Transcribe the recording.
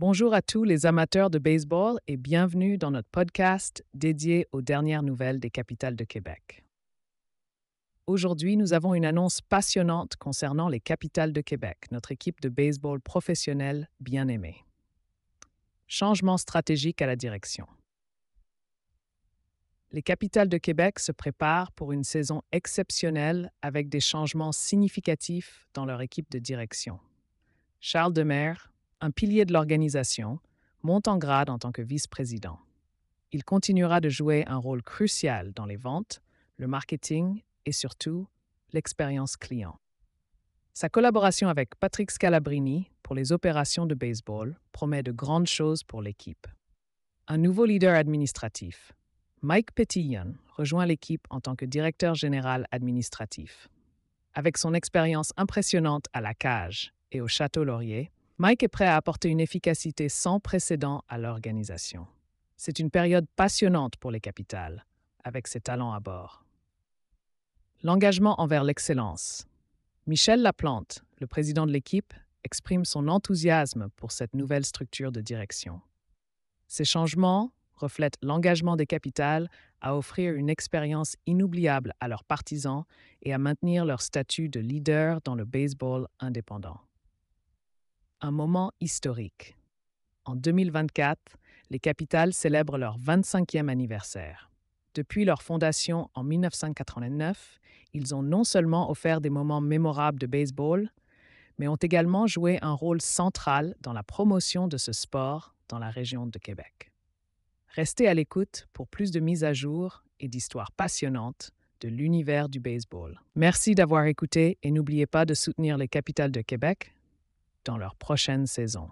Bonjour à tous les amateurs de baseball et bienvenue dans notre podcast dédié aux dernières nouvelles des capitales de Québec. Aujourd'hui, nous avons une annonce passionnante concernant les capitales de Québec, notre équipe de baseball professionnelle bien aimée. Changement stratégique à la direction. Les capitales de Québec se préparent pour une saison exceptionnelle avec des changements significatifs dans leur équipe de direction. Charles Demers, un pilier de l'organisation, monte en grade en tant que vice-président. Il continuera de jouer un rôle crucial dans les ventes, le marketing et surtout l'expérience client. Sa collaboration avec Patrick Scalabrini pour les opérations de baseball promet de grandes choses pour l'équipe. Un nouveau leader administratif, Mike Petillon rejoint l'équipe en tant que directeur général administratif. Avec son expérience impressionnante à la cage et au Château Laurier, Mike est prêt à apporter une efficacité sans précédent à l'organisation. C'est une période passionnante pour les capitales, avec ses talents à bord. L'engagement envers l'excellence. Michel Laplante, le président de l'équipe, exprime son enthousiasme pour cette nouvelle structure de direction. Ces changements reflète l'engagement des capitales à offrir une expérience inoubliable à leurs partisans et à maintenir leur statut de leader dans le baseball indépendant. Un moment historique. En 2024, les capitales célèbrent leur 25e anniversaire. Depuis leur fondation en 1989, ils ont non seulement offert des moments mémorables de baseball, mais ont également joué un rôle central dans la promotion de ce sport dans la région de Québec. Restez à l'écoute pour plus de mises à jour et d'histoires passionnantes de l'univers du baseball. Merci d'avoir écouté et n'oubliez pas de soutenir les capitales de Québec dans leur prochaine saison.